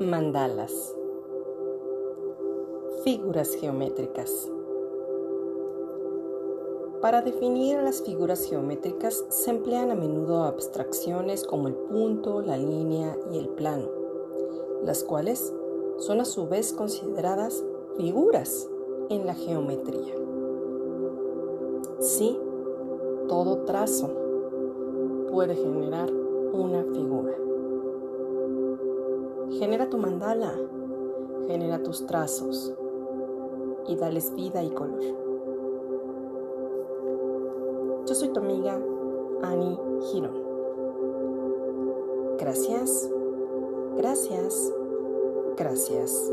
Mandalas. Figuras geométricas. Para definir las figuras geométricas se emplean a menudo abstracciones como el punto, la línea y el plano, las cuales son a su vez consideradas figuras en la geometría. Sí, todo trazo puede generar una figura. Genera tu mandala, genera tus trazos y dales vida y color. Yo soy tu amiga Annie Girón. Gracias, gracias, gracias.